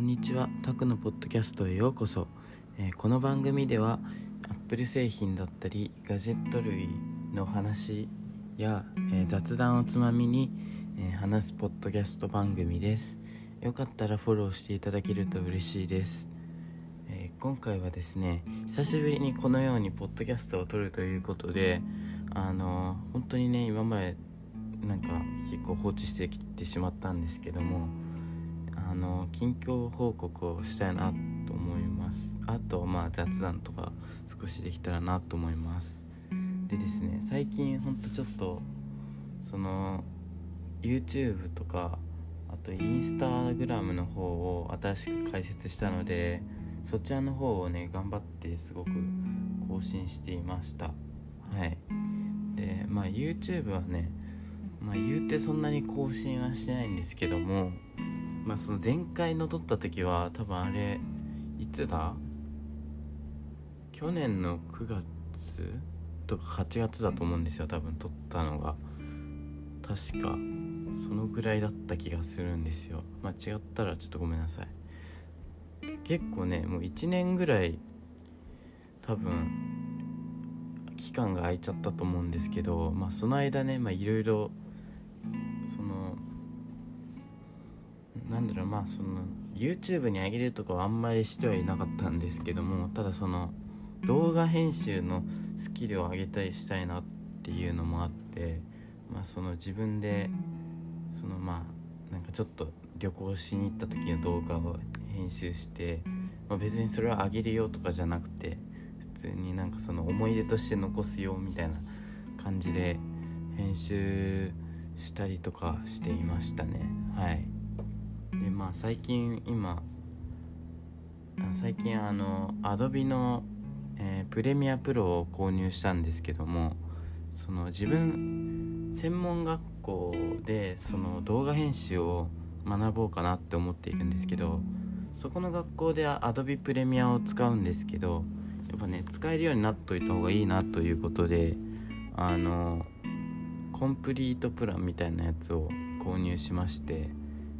んにちは。タクのポッドキャストへようこそ、えーこの番組ではアップル製品だったりガジェット類の話や、えー雑談をつまみに、えー話すポッドキャスト番組です。よかったらフォローしていただけると嬉しいです、え今回はですね久しぶりにこのようにポッドキャストを撮るということであのー本当にね今までなんか結構放置してきてしまったんですけどもあの近況報告をしたいなと思います。あとまあ雑談とか少しできたらなと思います。でですね最近ほんとちょっとその YouTube とかあとインスタグラムの方を新しく開設したのでそちらの方をね頑張ってすごく更新していました。はい。でまあ YouTube はねまあ言うてそんなに更新はしてないんですけどもまあその前回の撮った時は多分あれいつだ？去年の9月とか8月だと思うんですよ多分撮ったのが。確かそのぐらいだった気がするんですよ。間違ったらちょっとごめんなさい。結構ねもう1年ぐらい多分期間が空いちゃったと思うんですけどまあその間ねいろいろそのなんだろうまあその YouTube に上げるとかはあんまりしてはいなかったんですけどもただその動画編集のスキルを上げたりしたいなっていうのもあってまあその自分でそのまあなんかちょっと旅行しに行った時の動画を編集して、まあ、別にそれは上げるよとかじゃなくて普通になんかその思い出として残すよみたいな感じで編集したりとかしていましたね。はいでまあ最近今あ最近あの Adobe の、えープレミアプロを購入したんですけどもその自分専門学校でその動画編集を学ぼうかなって思っているんですけどそこの学校で Adobe プレミアを使うんですけどやっぱね使えるようになっといた方がいいなということであのコンプリートプランみたいなやつを購入しまして、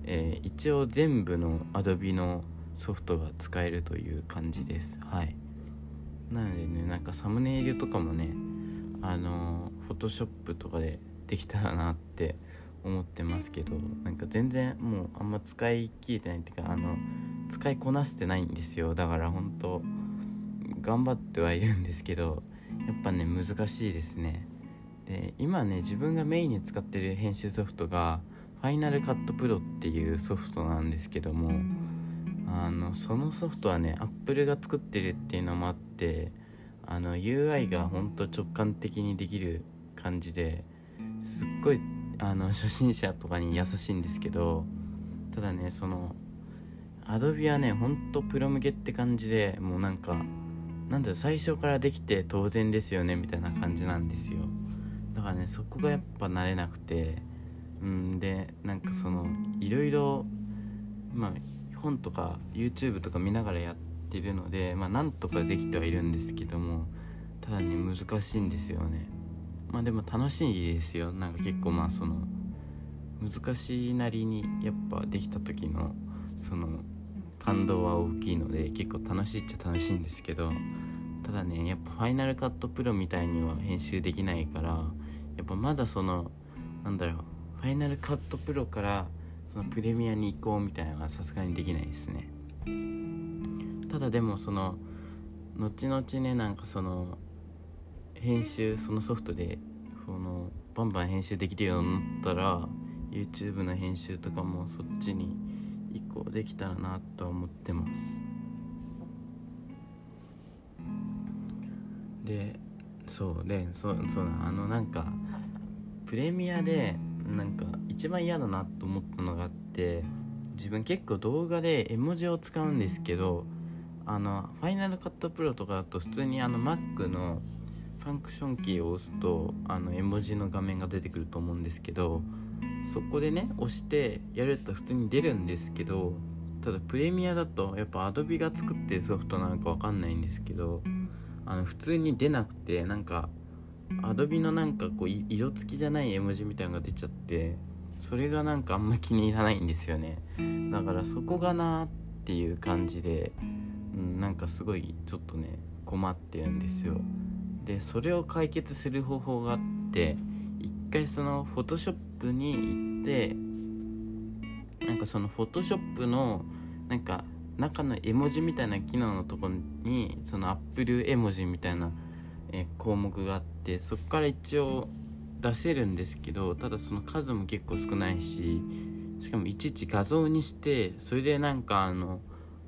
えー一応全部の Adobe のソフトが使えるという感じです。はい。なのでねなんかサムネイルとかもねあのフォトショップとかでできたらなって思ってますけどなんか全然もうあんま使い切れてないっていうかあの使いこなせてないんですよ。だから本当頑張ってはいるんですけどやっぱね難しいですね。で今ね自分がメインに使ってる編集ソフトがファイナルカットプロっていうソフトなんですけどもあのそのソフトはねアップルが作ってるっていうのもあってあの UI がほんと直感的にできる感じですっごいあの初心者とかに優しいんですけどただねその Adobe はねほんとプロ向けって感じでもうなんかなんだろ最初からできて当然ですよねみたいな感じなんですよ。だからねそこがやっぱ慣れなくてうんでなんかそのいろいろまあ本とか YouTube とか見ながらやってるのでまあなんとかできてはいるんですけどもただね難しいんですよね。まあでも楽しいですよ。なんか結構まあその難しいなりにやっぱできた時のその感動は大きいので結構楽しいっちゃ楽しいんですけどただねやっぱファイナルカットプロみたいには編集できないからやっぱまだそのなんだろうファイナルカットプロからそのプレミアに行こうみたいなのはさすがにできないですね。ただでもその後々ねなんかその編集そのソフトでそのバンバン編集できるようになったら YouTube の編集とかもそっちに移行できたらなとは思ってます。でそうでそうそうあのなんかプレミアでなんか一番嫌だなと思ったのがあって自分結構動画で絵文字を使うんですけどあのファイナルカットプロとかだと普通にあの Mac のファンクションキーを押すとあの絵文字の画面が出てくると思うんですけどそこでね押してやると普通に出るんですけどただプレミアだとやっぱ Adobe が作ってるソフトなのかわかんないんですけどあの普通に出なくてなんか Adobe のなんかこう色付きじゃない絵文字みたいなのが出ちゃってそれがなんかあんま気に入らないんですよね。だからそこがなーっていう感じで、うん、なんかすごいちょっとね困ってるんですよ。でそれを解決する方法があって一回そのフォトショップに行ってなんかそのフォトショップのなんか中の絵文字みたいな機能のとこにそのアップル絵文字みたいな、え項目があってそこから一応出せるんですけどただその数も結構少ないししかもいちいち画像にしてそれでなんかあの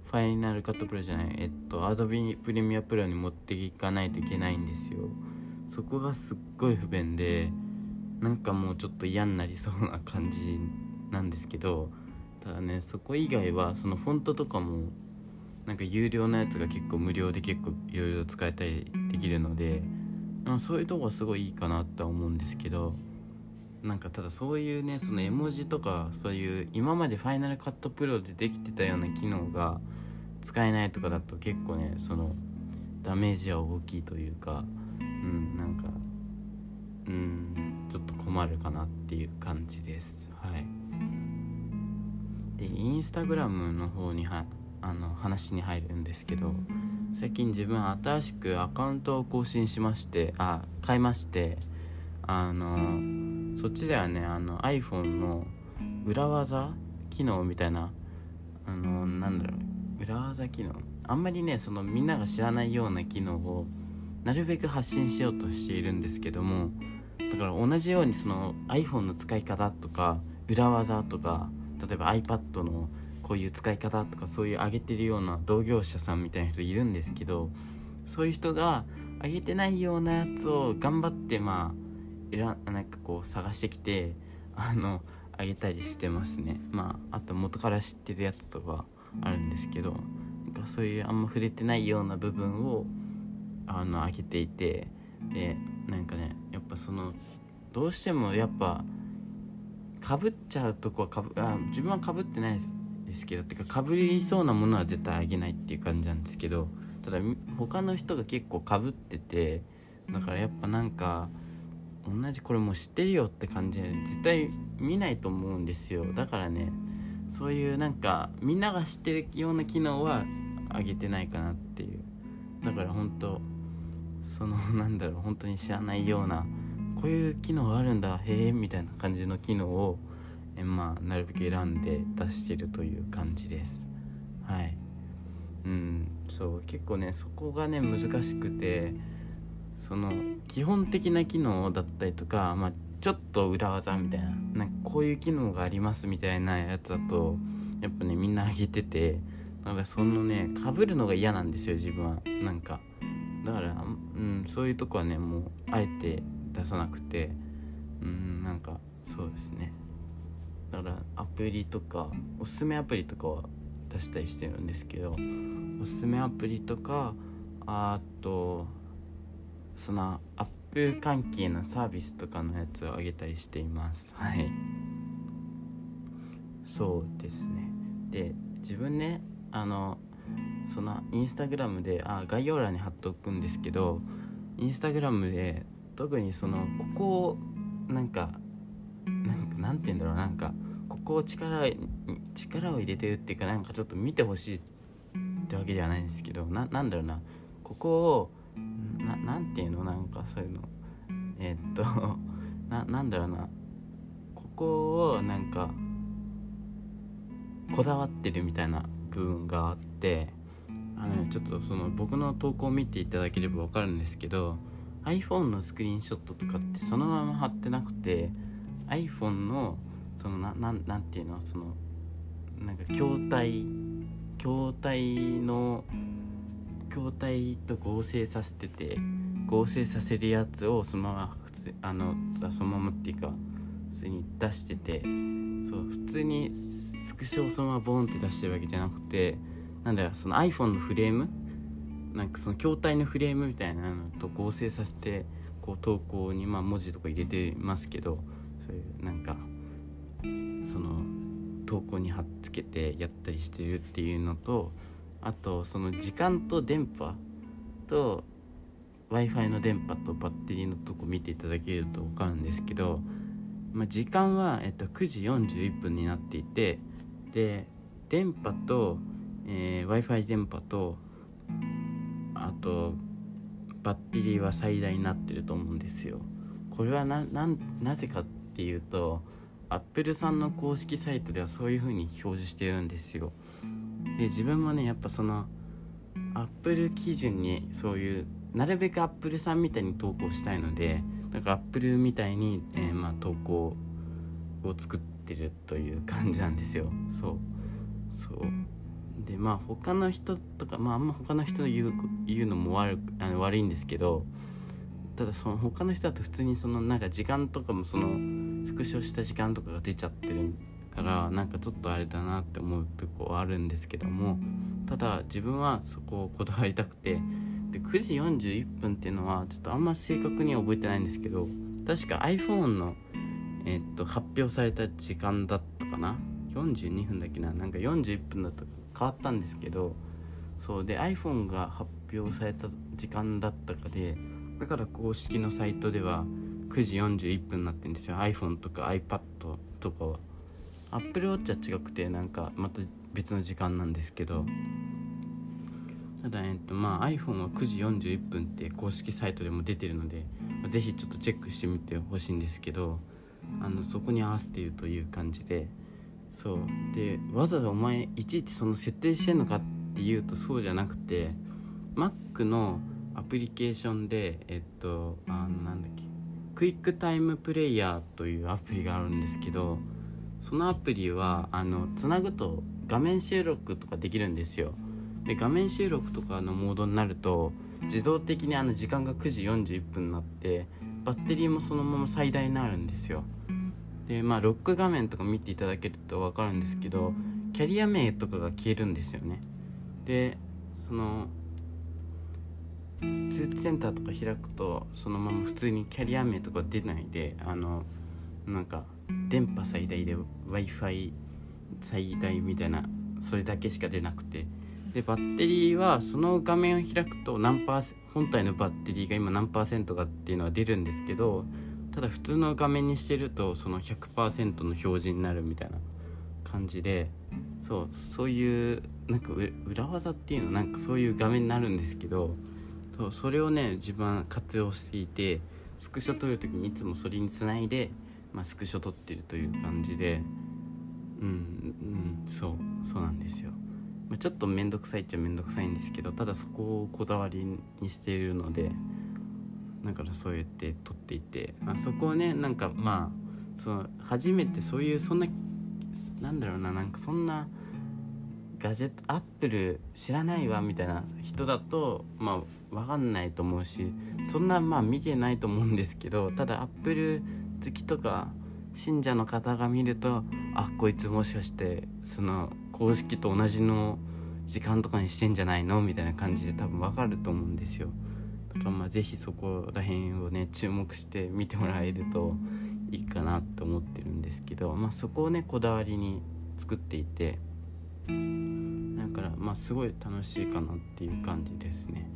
ファイナルカットプロじゃないえっとアドビプレミアプロに持っていかないといけないんですよ。そこがすっごい不便でなんかもうちょっと嫌になりそうな感じなんですけどただねそこ以外はそのフォントとかもなんか有料なやつが結構無料で結構いろいろ使えたりできるのでそういうとこはすごいいいかなって思うんですけどなんかただそういうねその絵文字とかそういう今までファイナルカットプロでできてたような機能が使えないとかだと結構ねそのダメージは大きいというかうんなんかうんちょっと困るかなっていう感じです。はい。でインスタグラムの方にはあの話に入るんですけど最近自分新しくアカウントを更新しましてあ買いましてあのそっちではねあの iPhone の裏技機能みたいなあのなんだろう裏技機能？あんまりねそのみんなが知らないような機能をなるべく発信しようとしているんですけどもだから同じようにその iPhone の使い方とか裏技とか例えば iPad のこういう使い方とかそういう上げてるような同業者さんみたいな人いるんですけどそういう人が上げてないようなやつを頑張ってまあなんかこう探してきてあの上げたりしてますね。まああと元から知ってるやつとかあるんですけどなんかそういうあんま触れてないような部分をあの上げていてでなんかねやっぱそのどうしてもやっぱかぶっちゃうとこはかぶあ自分はかぶってないです。ですけどてかかぶりそうなものは絶対あげないっていう感じなんですけどただ他の人が結構かぶっててだからやっぱなんか同じこれもう知ってるよって感じで絶対見ないと思うんですよ。だからねそういうなんかみんなが知ってるような機能はあげてないかなっていう。だから本当そのなんだろう本当に知らないようなこういう機能あるんだへえみたいな感じの機能をまあなるべく選んで出してるという感じです。はい。うん。そう結構ねそこがね難しくてその基本的な機能だったりとか、まあ、ちょっと裏技みたいななんかこういう機能がありますみたいなやつだとやっぱねみんなあげててだからそのねかぶるのが嫌なんですよ自分は。なんかだから、うん、そういうとこはねもうあえて出さなくてうんなんかそうですね。だからアプリとかおすすめアプリとかは出したりしてるんですけどおすすめアプリとかあとそのアップ関係のサービスとかのやつをあげたりしています。はい。そうですね。で自分ねあのそのインスタグラムであ概要欄に貼っておくんですけどインスタグラムで特にそのここをなんかなんかなんて言うんだろうなんかここを力力を入れてるっていうかなんかちょっと見てほしいってわけではないんですけどななんだろうな。ここをななんていうの？なんかそういうの。えー、っと ななんだろうな。ここをなんかこだわってるみたいな部分があってあの、ね、ちょっとその僕の投稿を見ていただければ分かるんですけど iPhone のスクリーンショットとかってそのまま貼ってなくて iPhone のそのななんなんていうの？そのなんか筐体筐体の筐体と合成させてて合成させるやつをそのまま普通あのそのままっていうか普通に出しててそう普通にスクショをそのままボンって出してるわけじゃなくてなんだろその iPhone のフレーム？なんかその筐体のフレームみたいなのと合成させてこう投稿にまあ文字とか入れてますけどそういうなんかその投稿に貼っつけてやったりしてるっていうのとあとその時間と電波と w i f i の電波とバッテリーのとこ見ていただけると分かるんですけど、まあ、時間は、えっと、9時41分になっていてで電波とえー、w i f i 電波とあとバッテリーは最大になってると思うんですよ。これはなぜかっていうとアップルさんの公式サイトではそういう風に表示してるんですよ。で自分もねやっぱそのアップル基準にそういうなるべくアップルさんみたいに投稿したいのでだかアップルみたいに、えー、まあ、投稿を作ってるという感じなんですよ。そう。そう。でまあ他の人とかまああんま他の人の言う言うのも悪あの悪いんですけどただその他の人だと普通にそのなんか時間とかもそのスクショした時間とかが出ちゃってるからなんかちょっとあれだなって思うとこはあるんですけどもただ自分はそこをこだわりたくてで9時41分っていうのはちょっとあんま正確には覚えてないんですけど確か iPhone の、えー、っと発表された時間だったかな？42分だっけな？なんか41分だと変わったんですけどそうで iPhone が発表された時間だったかでだから公式のサイトでは9時41分になってるんですよ。iPhone とか iPad とかは。Apple Watch は違くてなんかまた別の時間なんですけど。ただ、えっとまあ、iPhone は9時41分って公式サイトでも出てるので、まあ、ぜひちょっとチェックしてみてほしいんですけどあのそこに合わせているという感じで。そう。でわざわざお前いちいちその設定してんのかっていうとそうじゃなくて Mac のアプリケーションでえっとあのなんだっけ。クイックタイムプレイヤーというアプリがあるんですけどそのアプリはあのつなぐと画面収録とかできるんですよ。で画面収録とかのモードになると自動的にあの時間が9時41分になってバッテリーもそのまま最大になるんですよ。でまあロック画面とか見ていただけると分かるんですけどキャリア名とかが消えるんですよね。でその通知センターとか開くとそのまま普通にキャリア名とか出ないであのなんか電波最大で w i f i 最大みたいなそれだけしか出なくて。でバッテリーはその画面を開くと何パーセ本体のバッテリーが今何パーセントかっていうのは出るんですけどただ普通の画面にしてるとその100%の表示になるみたいな感じでそうそういうなんか裏技っていうのなんかそういう画面になるんですけどそうそれをね自分は活用していてスクショ撮る時にいつもそれにつないで、まあ、スクショ撮ってるという感じでうんうんそうそうなんですよ。まあ、ちょっと面倒くさいっちゃ面倒くさいんですけどただそこをこだわりにしているのでだからそうやって撮っていて、まあ、そこをねなんかまあその初めてそういうそんななんだろうななんかそんなガジェットアップル知らないわみたいな人だとまあ分かんないと思うしそんなまあ見てないと思うんですけどただアップル好きとか信者の方が見るとあこいつもしかしてその公式と同じの時間とかにしてんじゃないの？みたいな感じで多分わかると思うんですよ。だからまあ是非そこら辺をね注目して見てもらえるといいかなと思ってるんですけどまあそこをねこだわりに作っていてだからまあすごい楽しいかなっていう感じですね。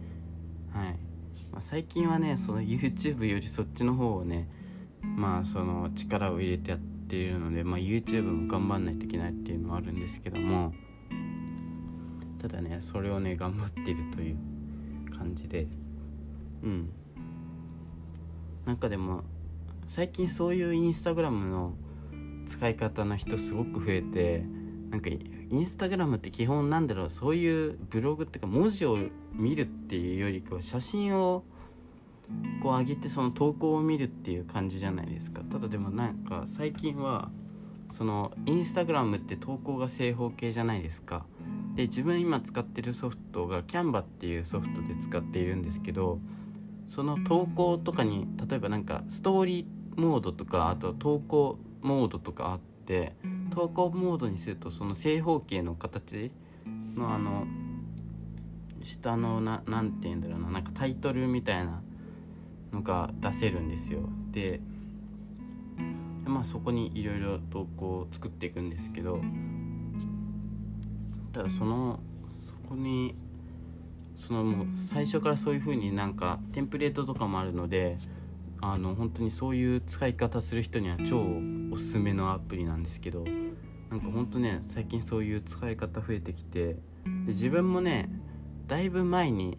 はい、まあ、最近はねその YouTube よりそっちの方をねまあその力を入れてやっているので、まあ、YouTube も頑張んないといけないっていうのはあるんですけどもただねそれをね頑張っているという感じでうん。なんかでも最近そういうインスタグラムの使い方の人すごく増えてなんかインスタグラムって基本なんだろうそういうブログっていうか文字を見るっていうよりかは写真をこう上げてその投稿を見るっていう感じじゃないですか。ただでもなんか最近はそのインスタグラムって投稿が正方形じゃないですか。で自分今使ってるソフトがキャンバっていうソフトで使っているんですけどその投稿とかに例えばなんかストーリーモードとかあと投稿モードとかあって投稿モードにするとその正方形の形のあの下のな何て言うんだろうななんかタイトルみたいなのが出せるんですよ。でまあそこにいろいろ投稿を作っていくんですけどだからそのそこにそのもう最初からそういう風になんかテンプレートとかもあるのであの本当にそういう使い方する人には超おすすめのアプリなんですけどなんかほんとね最近そういう使い方増えてきてで自分もねだいぶ前に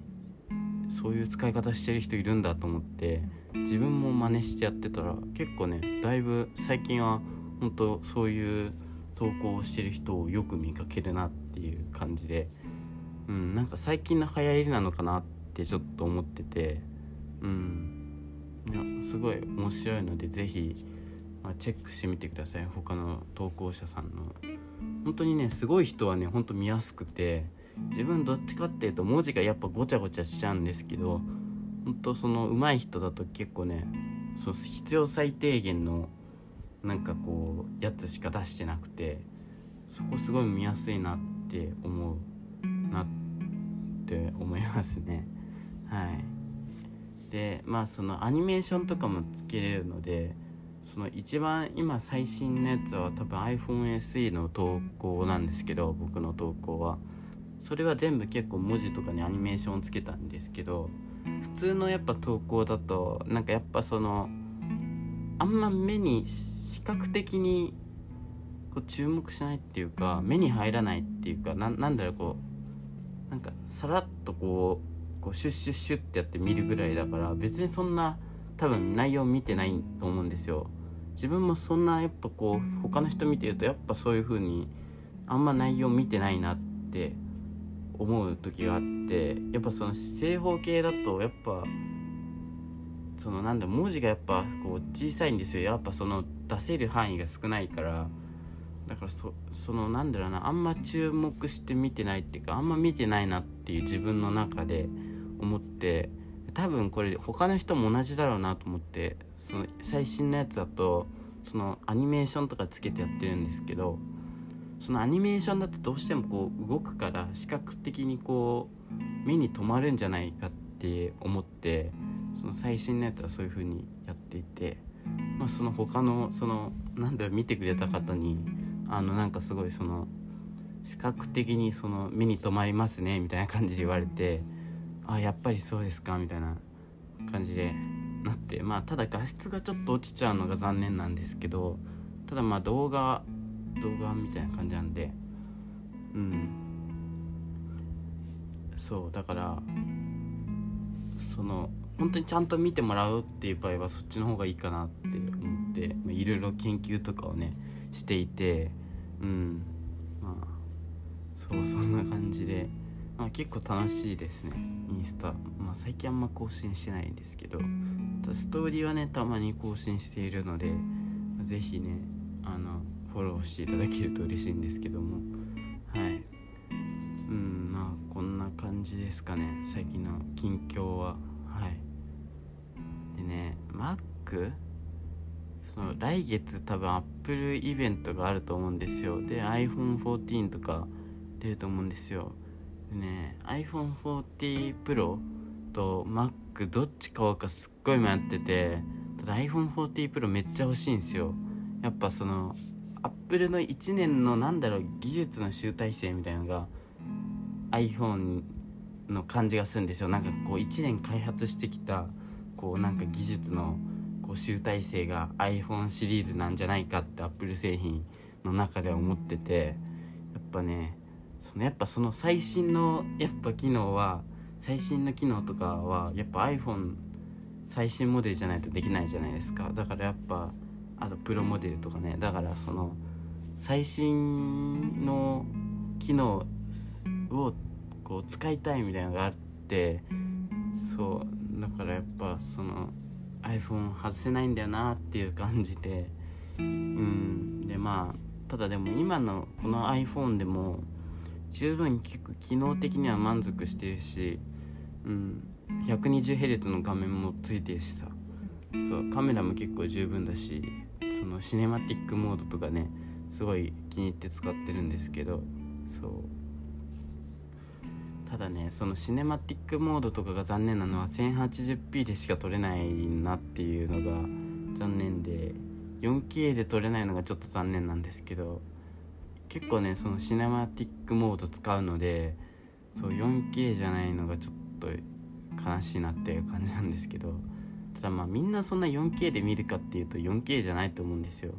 そういう使い方してる人いるんだと思って自分も真似してやってたら結構ねだいぶ最近は本当そういう投稿をしてる人をよく見かけるなっていう感じで、うん、なんか最近の流行りなのかなってちょっと思ってて、うん、いやすごい面白いので是非、まあ、チェックしてみてください。他の投稿者さんの。本当にねすごい人はねほんと見やすくて自分どっちかっていうと文字がやっぱごちゃごちゃしちゃうんですけど本当その上手い人だと結構ねそう必要最低限のなんかこうやつしか出してなくてそこすごい見やすいなって思うなって思いますね。はい。でまあそのアニメーションとかもつけれるのでその一番今最新のやつは多分 iPhone SE の投稿なんですけど僕の投稿は。それは全部結構文字とかにアニメーションをつけたんですけど普通のやっぱ投稿だとなんかやっぱそのあんま目に視覚的にこう注目しないっていうか目に入らないっていうかなんだろうこうなんかさらっとこうこうシュッシュッシュッってやって見るぐらいだから別にそんな多分内容見てないと思うんですよ。自分もそんなやっぱこう他の人見てるとやっぱそういう風にあんま内容見てないなって思う時があってやっぱその正方形だとやっぱそのなんだ文字がやっぱこう小さいんですよ。やっぱその出せる範囲が少ないから。だからそそのなんだろうなあんま注目して見てないっていうかあんま見てないなっていう自分の中で思って多分これ他の人も同じだろうなと思ってその最新のやつだとそのアニメーションとかつけてやってるんですけどそのアニメーションだとどうしてもこう動くから視覚的にこう目に留まるんじゃないかって思ってその最新のやつはそういう風にやっていて、まあ、その他のそのなんだろ見てくれた方にあのなんかすごいその視覚的にその目に留まりますねみたいな感じで言われてあやっぱりそうですかみたいな感じでなってまあただ画質がちょっと落ちちゃうのが残念なんですけどただまあ動画動画みたいな感じなんでうん。そうだからその本当にちゃんと見てもらうっていう場合はそっちの方がいいかなって思っていろいろ研究とかをねしていてうん。まあそうそんな感じで、あ、結構楽しいですね。インスタ、まあ、最近あんま更新してないんですけど。ストーリーはねたまに更新しているので是非ねあのフォローしていただけると嬉しいんですけども。はい。うんまあこんな感じですかね。最近の近況は。はい。でね Mac その来月多分 Apple イベントがあると思うんですよ。で iPhone14 とか出ると思うんですよ。ね iPhone40 Pro と Mac どっち買おうかすっごい迷っててただ iPhone40 Pro めっちゃ欲しいんですよ。やっぱそのアップルの1年のなんだろう技術の集大成みたいなのが iPhone の感じがするんですよ。なんかこう1年開発してきたこうなんか技術のこう集大成が iPhone シリーズなんじゃないかってアップル製品の中では思っててやっぱねそのやっぱその最新のやっぱ機能は最新の機能とかはやっぱ iPhone 最新モデルじゃないとできないじゃないですか。だからやっぱあとプロモデルとかね。だからその最新の機能をこう使いたいみたいなのがあってそう。だからやっぱその iPhone 外せないんだよなっていう感じで。うん。でまあただでも今のこの iPhone でも十分結構機能的には満足してるし、うん、120Hz の画面もついてるしさ。そうカメラも結構十分だしそのシネマティックモードとかねすごい気に入って使ってるんですけどそう。ただねそのシネマティックモードとかが残念なのは 1080p でしか撮れないなっていうのが残念で 4K で撮れないのがちょっと残念なんですけど結構ねそのシネマティックモード使うのでそう 4K じゃないのがちょっと悲しいなっていう感じなんですけどただまあみんなそんな 4K で見るかっていうと 4K じゃないと思うんですよ。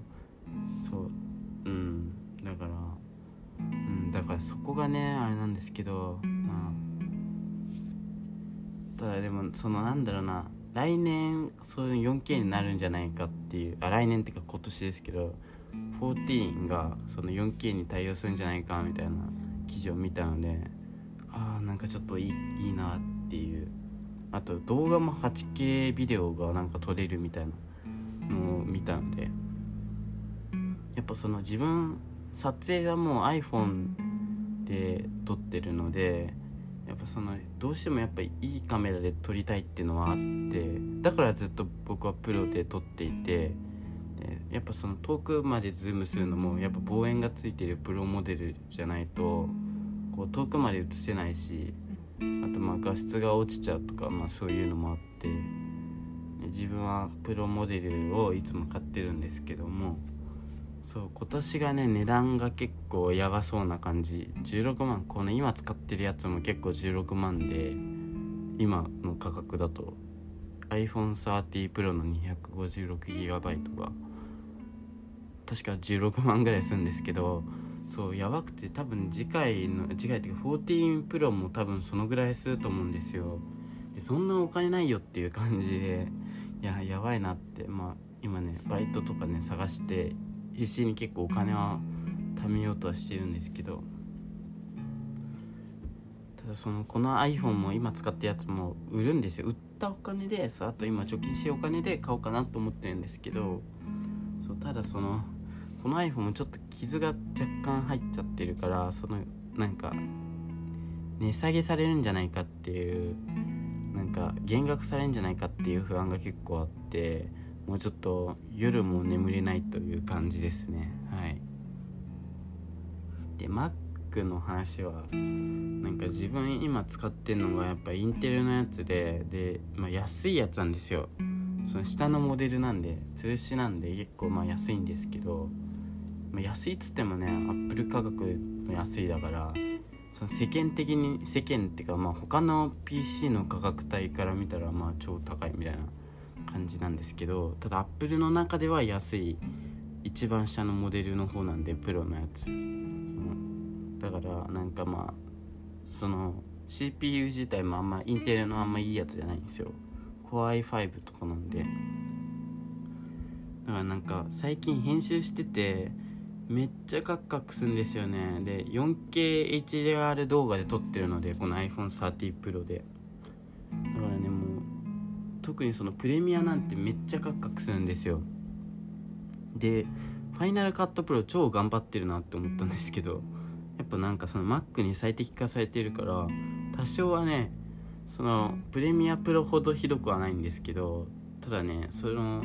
そううん。だからうんだからそこがねあれなんですけどまあただでもそのなんだろうな来年そういう 4K になるんじゃないかっていうあ来年っていうか今年ですけど14がその 4K に対応するんじゃないかみたいな記事を見たのでああなんかちょっといいいいなっていう。あと動画も 8K ビデオがなんか撮れるみたいなのを見たのでやっぱその自分撮影はもう iPhone で撮ってるのでやっぱそのどうしてもやっぱいいカメラで撮りたいっていうのはあってだからずっと僕はプロで撮っていてやっぱその遠くまでズームするのもやっぱ望遠がついてるプロモデルじゃないとこう遠くまで映せないしあとまあ画質が落ちちゃうとか、まあ、そういうのもあって自分はプロモデルをいつも買ってるんですけどもそう今年がね値段が結構やばそうな感じ。16万。この今使ってるやつも結構16万で今の価格だと iPhone30 Pro の 256GB が確か16万ぐらいするんですけどそうやばくて多分次回の次回っていうか14 Pro も多分そのぐらいすると思うんですよ。でそんなお金ないよっていう感じでいややばいなって。まあ今ねバイトとかね探して必死に結構お金は貯めようとはしてるんですけど。ただそのこの iPhone も今使ったやつも売るんですよ。売ったお金でそうあと今貯金してお金で買おうかなと思ってるんですけどそうただそのこの iPhone もちょっと傷が若干入っちゃってるからそのなんか値下げされるんじゃないかっていうなんか減額されるんじゃないかっていう不安が結構あってもうちょっと夜も眠れないという感じですね。はい。で Mac の話はなんか自分今使ってるのがやっぱインテルのやつでで、まあ、安いやつなんですよ。その下のモデルなんで通しなんで結構まあ安いんですけどまあ、安いっつってもねアップル価格の安いだからその世間的に世間っていうかまあ他の PC の価格帯から見たらまあ超高いみたいな感じなんですけどただアップルの中では安い一番下のモデルの方なんでプロのやつ、うん、だからなんかまあその CPU 自体もあんまインテルのあんまいいやつじゃないんですよ。Core i5 とかなんで。だからなんか最近編集しててめっちゃカクカクするんですよね。で 4KHDR 動画で撮ってるのでこの iPhone30 Pro で。だからねもう特にそのプレミアなんてめっちゃカクカクするんですよ。でファイナルカットプロ超頑張ってるなって思ったんですけどやっぱなんかその Mac に最適化されてるから多少はねそのプレミアプロほどひどくはないんですけどただねその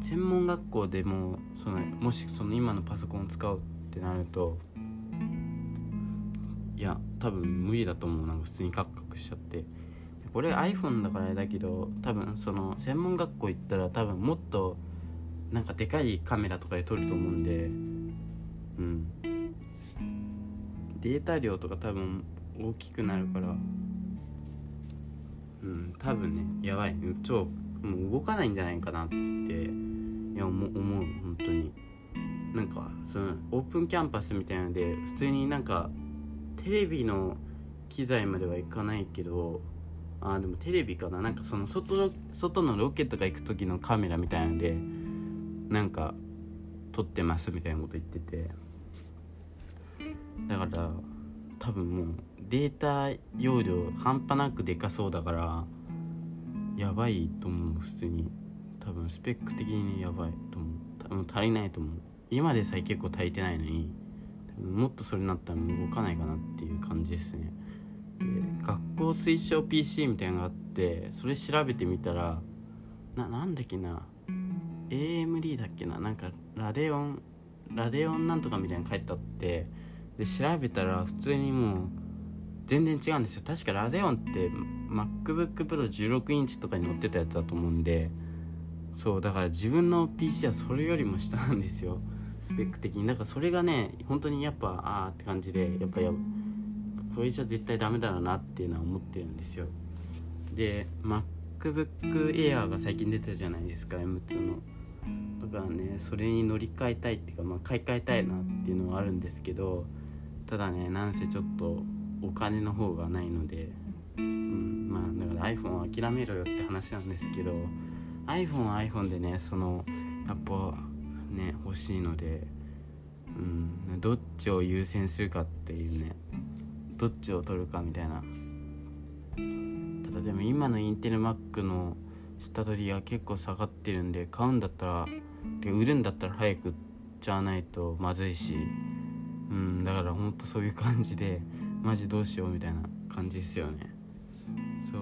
専門学校でもそのもしその今のパソコンを使うってなるといや多分無理だと思う。なんか普通にカクカクしちゃって。これ iPhone だからあれだけど多分その専門学校行ったら多分もっとなんかでかいカメラとかで撮ると思うんでうん。データ量とか多分大きくなるからうん多分ねやばい。超もう動かないんじゃないかなっていや思う本当に。なんかそのオープンキャンパスみたいなので普通になんかテレビの機材まではいかないけどあでもテレビかな。なんかその外外のロケットが行く時のカメラみたいなのでなんか撮ってますみたいなこと言ってて。だから多分もうデータ容量半端なくでかそうだからやばいと思う普通に。多分スペック的にやばいと思う。多分足りないと思う。今でさえ結構足りてないのにもっとそれになったら動かないかなっていう感じですね。で学校推奨 PC みたいなのがあってそれ調べてみたらななんだっけな。AMD だっけな。なんかラデオンラデオンなんとかみたいなの書いてあってで調べたら普通にもう全然違うんですよ。確かラデオンって MacBookPro16 インチとかに載ってたやつだと思うんでそうだから自分の PC はそれよりも下なんですよ。スペック的に。だからそれがね本当にやっぱああって感じでやっぱやこれじゃ絶対ダメだろうなっていうのは思ってるんですよ。で MacBook Air が最近出てるじゃないですか M2 の。だからねそれに乗り換えたいっていうか、まあ、買い替えたいなっていうのはあるんですけどただねなんせちょっとお金の方がないので、うん、まあだから iPhone は諦めろよって話なんですけど iPhone は iPhone でねそのやっぱね欲しいので、うん、どっちを優先するかっていうねどっちを取るかみたいな。ただでも今のインテル Mac の下取りは結構下がってるんで買うんだったら売るんだったら早く売っちゃわないとまずいしうんだからほんとそういう感じでマジどうしようみたいな感じですよね。そう。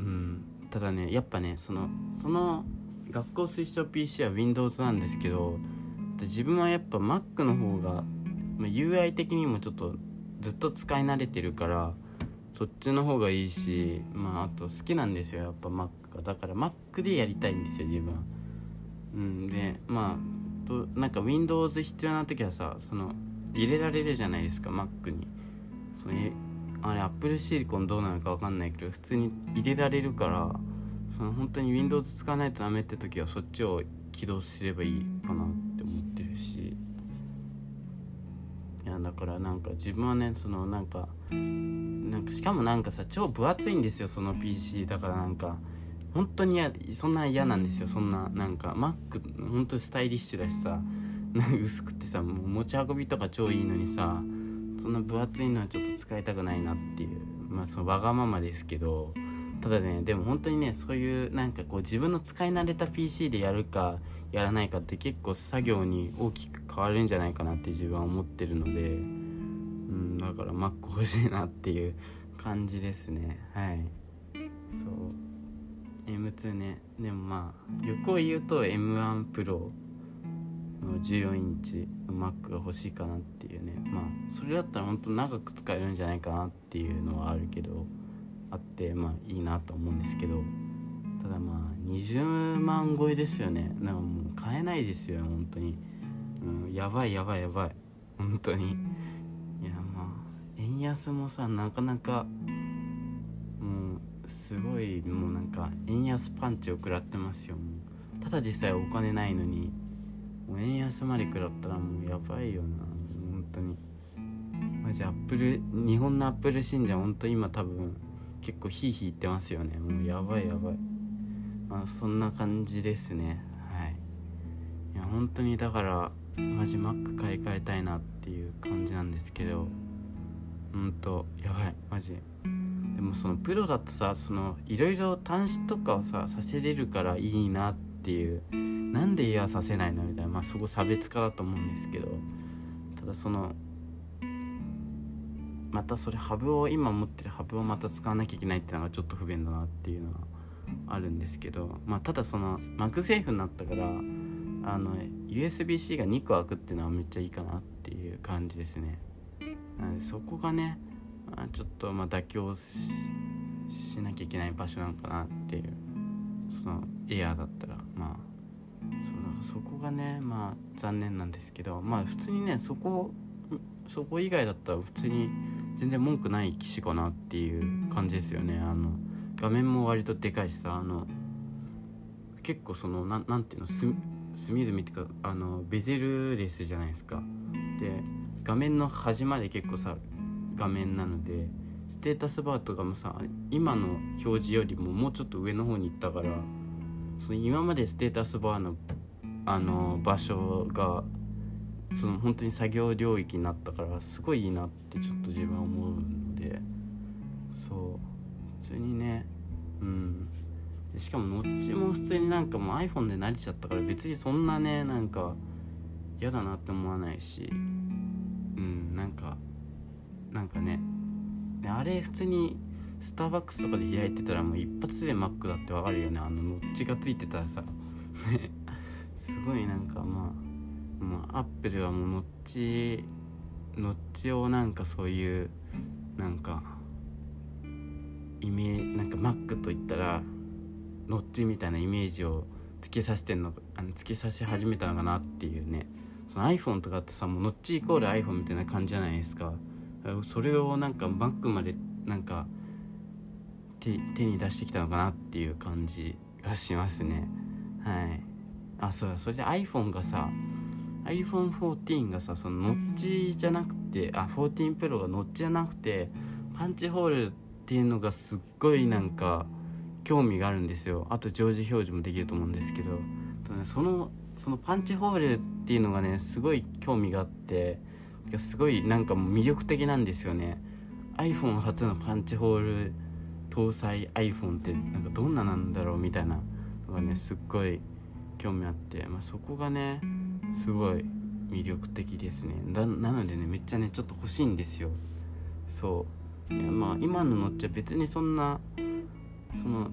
うん。ただねやっぱねそのその学校推奨 PC は Windows なんですけど自分はやっぱ Mac の方が、ま、UI 的にもちょっとずっと使い慣れてるからそっちの方がいいしまああと好きなんですよやっぱ Mac が。だから Mac でやりたいんですよ自分うん。でまあとなんか Windows 必要な時はさその入れられるじゃないですか Mac に。そのあれ Apple シリコンどうなのか分かんないけど普通に入れられるからその本当に Windows 使わないとダメって時はそっちを起動すればいいかなって思ってるし。いやだからなんか自分はねそのなんかなんかしかもなんかさ超分厚いんですよその PC だからなんか本当にそんな嫌なんですよ。そんななんか Mac 本当スタイリッシュだしさ薄くてさ持ち運びとか超いいのにさそんな分厚いのはちょっと使いたくないなっていうまあそのわがままですけどただねでも本当にねそういうなんかこう自分の使い慣れた PC でやるかやらないかって結構作業に大きく変わるんじゃないかなって自分は思ってるのでうんだから Mac 欲しいなっていう感じですね。はい。そう。M2 ね。でもまあ欲を言うと M1 Pro 14インチの Mac が欲しいかなっていうね。まあそれだったら本当長く使えるんじゃないかなっていうのはあるけどあってまあいいなと思うんですけど。ただまあ20万超えですよね。なんかもう買えないですよ本当に、うん、やばいやばいやばい。本当に。いやまあ円安もさなかなかもうすごいもうなんか円安パンチを食らってますよ。ただでさえお金ないのにもう円安まで食らったらもうやばいよな。本当に。マジアップル日本のアップル信者本当今多分結構ヒーヒー言ってますよね。もうやばいやばい。まあそんな感じですね。はい。いや本当にだからマジ Mac 買い替えたいなっていう感じなんですけど。ほんとやばい。マジ。でもそのプロだとさそのいろいろ端子とかをささせれるからいいなってっていうなんで嫌させないのみたいなまあそこ差別化だと思うんですけどただそのまたそれハブを今持ってるハブをまた使わなきゃいけないっていうのがちょっと不便だなっていうのはあるんですけど、まあ、ただその MagSafe になったからあの USB-C が2個開くっていうのはめっちゃいいかなっていう感じですね。なのでそこがね、あ、ちょっとま妥協しなきゃいけない場所なのかなっていう。そのエアーだったらまあそそこがねまあ残念なんですけどまあ普通にねそこそこ以外だったら普通に全然文句ない機種かなっていう感じですよね。あの画面も割とでかいしさあの結構そのななんていうの隅々っていうかあのベゼルレスじゃないですか。で画面の端まで結構さ画面なのでステータスバーとかもさ今の表示よりももうちょっと上の方に行ったからその今までステータスバーのあの場所がその本当に作業領域になったからすごいいいなってちょっと自分は思うのでそう普通にねうん。しかもノッチも普通になんかもう iPhone で慣れちゃったから別にそんなねなんか嫌だなって思わないしうんなんかなんかねあれ普通にスターバックスとかで開いてたらもう一発で Mac だってわかるよね。あのノッチがついてたらさ。すごいなんかまあもうアップルはもうノッチノッチをなんかそういうなんかイメージなんか Mac といったらノッチみたいなイメージをつけさせてんのあのつけさせ始めたのかなっていうね。その iPhone とかってさもうノッチイコール iPhone みたいな感じじゃないですか。それをなんか Mac までなんか手手に出してきたのかなっていう感じがしますね。はい。あそうだ。それで iPhone がさ iPhone14 がさそのノッチじゃなくてあ14 Pro がノッチじゃなくてパンチホールっていうのがすっごいなんか興味があるんですよ。あと常時表示もできると思うんですけど。そのそのパンチホールっていうのがねすごい興味があってがすごいなんかもう魅力的なんですよね。iPhone 初のパンチホール搭載 iPhone ってなんかどんななんだろうみたいなのがねすっごい興味あって、まあ、そこがねすごい魅力的ですね。なのでねめっちゃねちょっと欲しいんですよ。そう。いやまあ今の乗っちゃ別にそんなその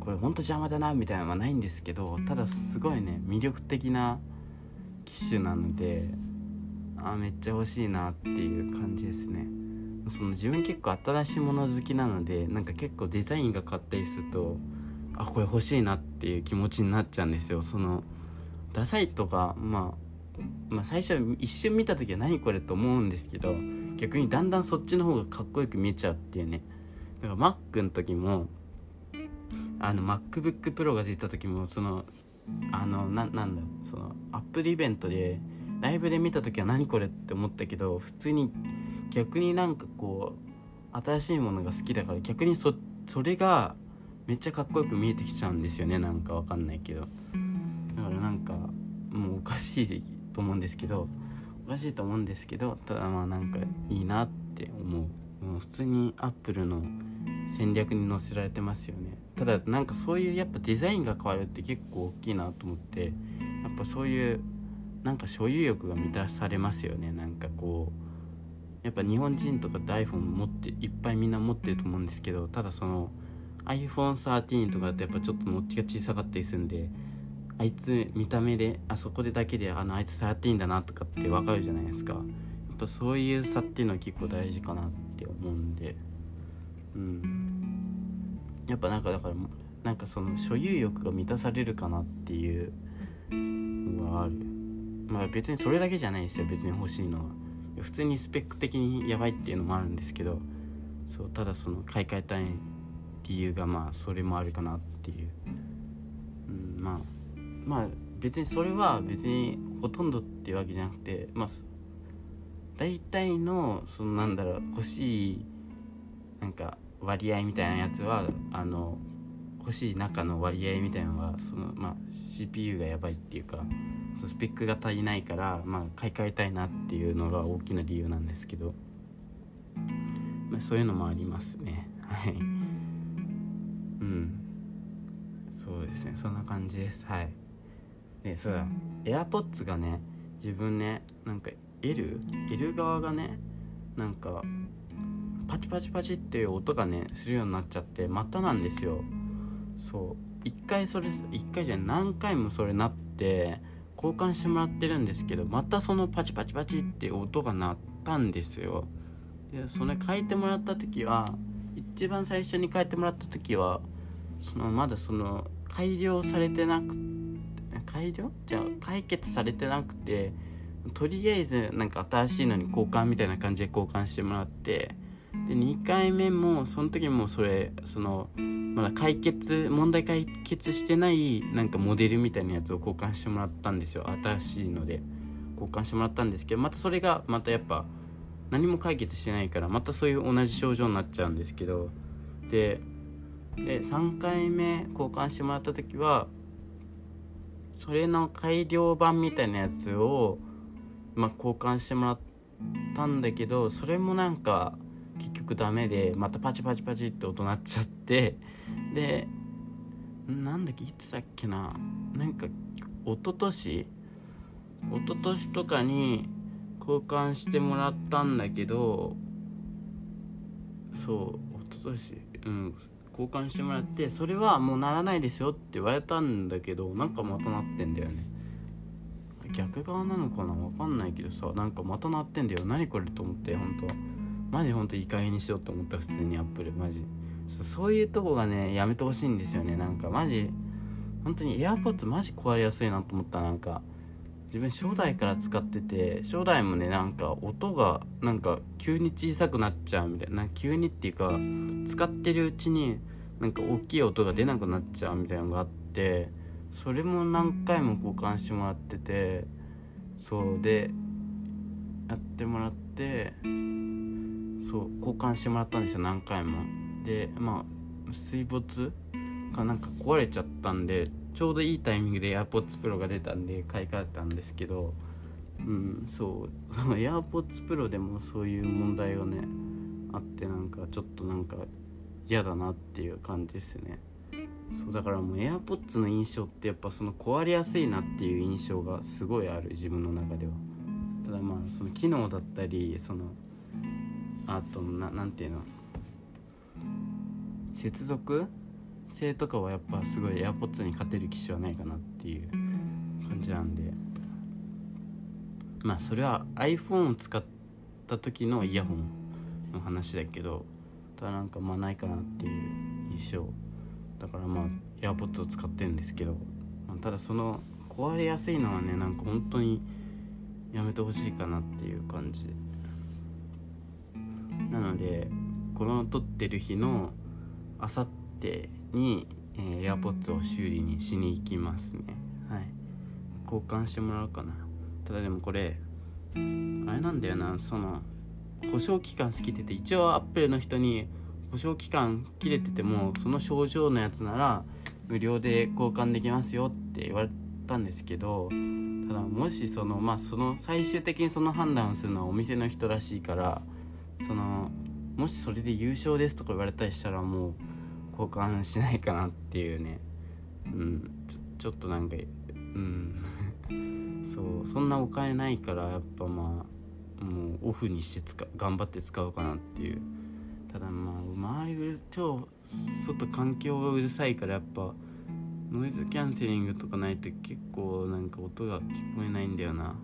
これほんと邪魔だなみたいなのはないんですけどただすごいね魅力的な機種なのであめっちゃ欲しいなっていう感じですね。その自分結構新しいもの好きなのでなんか結構デザインがかったりするとあこれ欲しいなっていう気持ちになっちゃうんですよ。そのダサいとか、まあ、まあ最初一瞬見た時は何これと思うんですけど逆にだんだんそっちの方がかっこよく見えちゃうっていうね。だから Mac の時もあの MacBookPro が出た時もそのあのななんだそのアップルイベントでライブで見た時は何これって思ったけど普通に逆になんかこう新しいものが好きだから逆にそそれがめっちゃかっこよく見えてきちゃうんですよね。なんかわかんないけど。だからなんかもうおかしいと思うんですけどおかしいと思うんですけどただまあなんかいいなって思う。もう普通にアップルの戦略に載せられてますよね。ただなんかそういうやっぱデザインが変わるって結構大きいなと思ってやっぱそういうなんか所有欲が満たされますよね。なんかこうやっぱ日本人とかって iPhone 持っていっぱいみんな持ってると思うんですけどただその iPhone13 とかだとやっぱちょっとノッチが小さかったりするんであいつ見た目であそこでだけであのあいつ13だなとかってわかるじゃないですか。やっぱそういう差っていうのは結構大事かなって思うんで。うん。やっぱなんかだからなんかその所有欲が満たされるかなっていうのがある。まあ別にそれだけじゃないですよ。別に欲しいのは。普通にスペック的にやばいっていうのもあるんですけど。そうただその買い替えたい理由がまあそれもあるかなっていう、うん、まあまあ別にそれは別にほとんどっていうわけじゃなくてまあ大体のそのなんだろう欲しいなんか割合みたいなやつはあの欲しい中の割合みたいなのはその、まあ、CPU がやばいっていうかそのスペックが足りないから、まあ、買い替えたいなっていうのが大きな理由なんですけど、まあ、そういうのもありますね。はい。うん。そうですね。そんな感じです。はい。でそうだ。AirPods がね自分ねなんか L, L 側がねなんかパチパチパチっていう音がねするようになっちゃってまたなんですよ。そう一回それ一回じゃ何回もそれなって交換してもらってるんですけどまたそのパチパチパチって音が鳴ったんですよ。でそれ変えてもらった時は一番最初に変えてもらった時はそのまだその改良されてなく改良？じゃあ解決されてなくてとりあえずなんか新しいのに交換みたいな感じで交換してもらってで2回目もその時もそれそのまだ解決問題解決してないなんかモデルみたいなやつを交換してもらったんですよ。新しいので。交換してもらったんですけどまたそれがまたやっぱ何も解決してないからまたそういう同じ症状になっちゃうんですけど。でで3回目交換してもらった時はそれの改良版みたいなやつを、まあ、交換してもらったんだけどそれもなんか結局ダメでまたパチパチパチって音鳴っちゃってでなんだっけいつだっけななんか一昨年？一昨年とかに交換してもらったんだけどそう一昨年？うん交換してもらってそれはもうならないですよって言われたんだけどなんかまたなってんだよね。逆側なのかな？分かんないけどさなんかまたなってんだよ。何これと思って本当マジほんといい加減にしようと思った普通にアップルマジ。そういうとこがねやめてほしいんですよね。なんかマジ本当に AirPods マジ壊れやすいなと思った。なんか自分初代から使ってて初代もねなんか音がなんか急に小さくなっちゃうみたいな。急にっていうか使ってるうちになんか大きい音が出なくなっちゃうみたいなのがあってそれも何回も交換してもらっててそうでやってもらってそう交換してもらったんですよ何回も。でまあ水没かなんか壊れちゃったんでちょうどいいタイミングで AirPods Pro が出たんで買い替えたんですけどうんそう その AirPods Pro でもそういう問題がねあってなんかちょっとなんか嫌だなっていう感じですね。そうだからもう AirPods の印象ってやっぱその壊れやすいなっていう印象がすごいある自分の中では。ただまあその機能だったりそのあとななんていうの？接続？性とかはやっぱすごい AirPods に勝てる機種はないかなっていう感じなんで。まあそれは iPhone を使った時のイヤホンの話だけどただなんかまあないかなっていう印象。だからまあ AirPods を使ってるんですけど、まあ、ただその壊れやすいのはねなんか本当にやめてほしいかなっていう感じ。でなのでこの撮ってる日のあさってに、えー、AirPods を修理にしに行きますね。はい。交換してもらうかな。ただでもこれあれなんだよな。その保証期間過ぎてて一応アップルの人に保証期間切れててもその症状のやつなら無料で交換できますよって言われたんですけどただもしそのまあその最終的にその判断をするのはお店の人らしいからそのもしそれで優勝ですとか言われたりしたらもう交換しないかなっていうね。うん。ちょちょっとなんかうん。そう。そんなお金ないからやっぱまあもうオフにして使頑張って使うかなっていう。ただまあ周り超外環境がうるさいからやっぱノイズキャンセリングとかないと結構なんか音が聞こえないんだよな。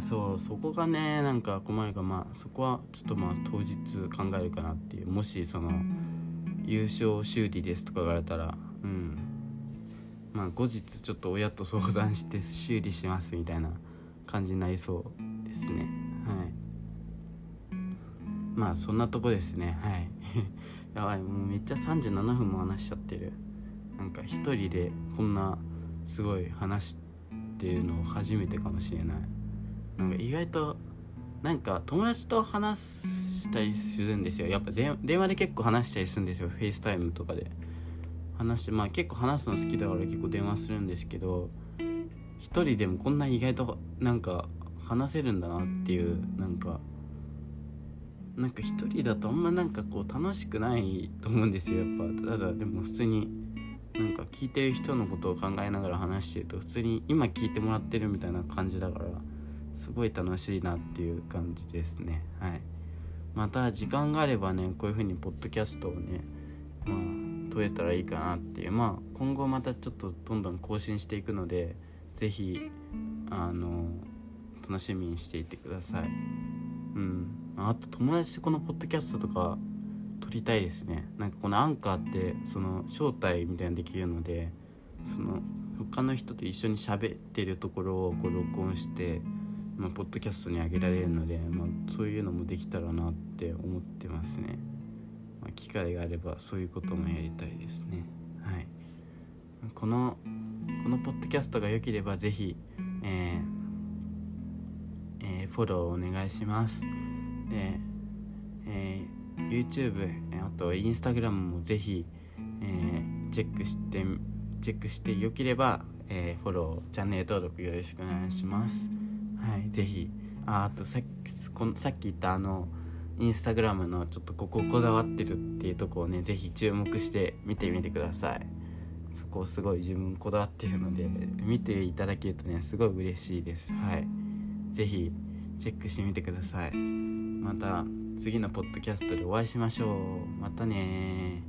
そうそこがねなんか困るかまあそこはちょっとまあ当日考えるかなっていう。もしその優勝修理ですとか言われたらうん。まあ後日ちょっと親と相談して修理しますみたいな感じになりそうですね。はい。まあそんなとこですね。はい。やばい。もうめっちゃ37分も話しちゃってる。なんか一人でこんなすごい話してるの初めてかもしれない。なんか意外となんか友達と話したりするんですよ。やっぱ電話で結構話したりするんですよ。 FaceTime とかで。話してまあ結構話すの好きだから結構電話するんですけど一人でもこんな意外となんか話せるんだなっていうなんかなんか一人だとあんまなんかこう楽しくないと思うんですよ。やっぱただでも普通になんか聞いてる人のことを考えながら話してると普通に今聞いてもらってるみたいな感じだから。すごい楽しいなっていう感じですね。はい。また時間があればねこういう風にポッドキャストをねまあ撮れたらいいかなっていう。まあ今後またちょっとどんどん更新していくので是非あの楽しみにしていてください。うん。あと友達とこのポッドキャストとか撮りたいですね。なんかこのアンカーってその招待みたいなのできるのでその他の人と一緒に喋ってるところをこう録音してまあ、ポッドキャストに上げられるので、まあ、そういうのもできたらなって思ってますね、まあ、機会があればそういうこともやりたいですね。はい。このこのポッドキャストが良ければぜひ、えーえー、フォローお願いします。で、えー、YouTube あと Instagram もぜひ、えー、チェックしてチェックしてよければ、えー、フォローチャンネル登録よろしくお願いします。はいぜひ。ああとさっきこのさっき言ったあのインスタグラムのちょっとこここだわってるっていうとこをねぜひ注目して見てみてください。そこすごい自分こだわってるので見ていただけるとねすごい嬉しいです。はい。ぜひチェックしてみてください。また次のポッドキャストでお会いしましょう。またね